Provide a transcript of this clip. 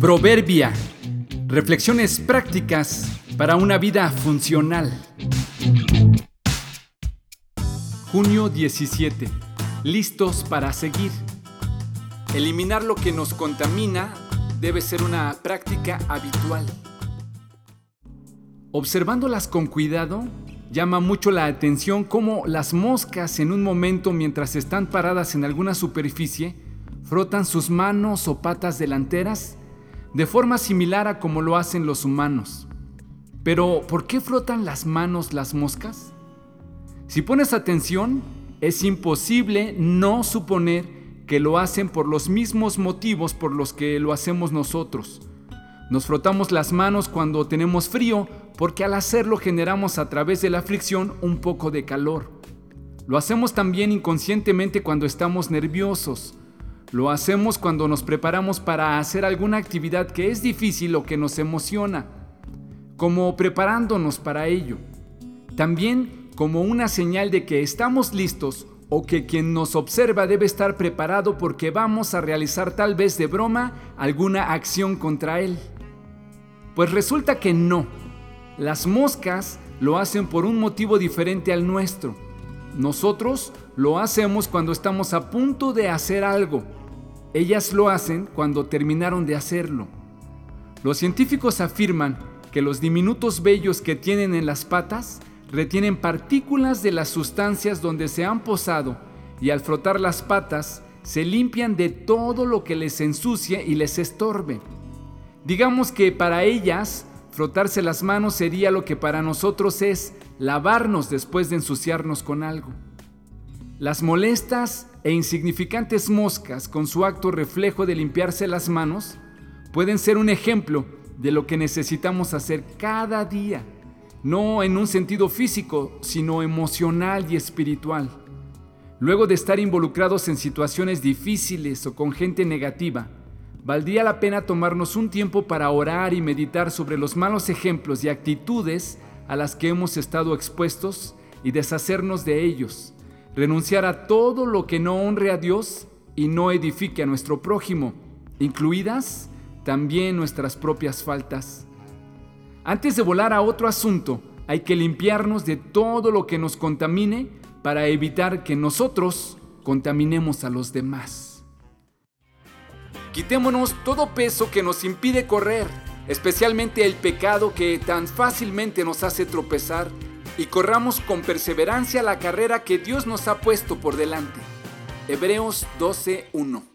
Proverbia. Reflexiones prácticas para una vida funcional. Junio 17. Listos para seguir. Eliminar lo que nos contamina debe ser una práctica habitual. Observándolas con cuidado, llama mucho la atención cómo las moscas en un momento mientras están paradas en alguna superficie, frotan sus manos o patas delanteras de forma similar a como lo hacen los humanos. Pero, ¿por qué frotan las manos las moscas? Si pones atención, es imposible no suponer que lo hacen por los mismos motivos por los que lo hacemos nosotros. Nos frotamos las manos cuando tenemos frío porque al hacerlo generamos a través de la fricción un poco de calor. Lo hacemos también inconscientemente cuando estamos nerviosos. Lo hacemos cuando nos preparamos para hacer alguna actividad que es difícil o que nos emociona, como preparándonos para ello. También como una señal de que estamos listos o que quien nos observa debe estar preparado porque vamos a realizar tal vez de broma alguna acción contra él. Pues resulta que no. Las moscas lo hacen por un motivo diferente al nuestro. Nosotros lo hacemos cuando estamos a punto de hacer algo. Ellas lo hacen cuando terminaron de hacerlo. Los científicos afirman que los diminutos vellos que tienen en las patas retienen partículas de las sustancias donde se han posado y al frotar las patas se limpian de todo lo que les ensucie y les estorbe. Digamos que para ellas Frotarse las manos sería lo que para nosotros es lavarnos después de ensuciarnos con algo. Las molestas e insignificantes moscas con su acto reflejo de limpiarse las manos pueden ser un ejemplo de lo que necesitamos hacer cada día, no en un sentido físico, sino emocional y espiritual. Luego de estar involucrados en situaciones difíciles o con gente negativa, valdría la pena tomarnos un tiempo para orar y meditar sobre los malos ejemplos y actitudes a las que hemos estado expuestos y deshacernos de ellos, renunciar a todo lo que no honre a Dios y no edifique a nuestro prójimo, incluidas también nuestras propias faltas. Antes de volar a otro asunto, hay que limpiarnos de todo lo que nos contamine para evitar que nosotros contaminemos a los demás. Quitémonos todo peso que nos impide correr, especialmente el pecado que tan fácilmente nos hace tropezar, y corramos con perseverancia la carrera que Dios nos ha puesto por delante. Hebreos 12.1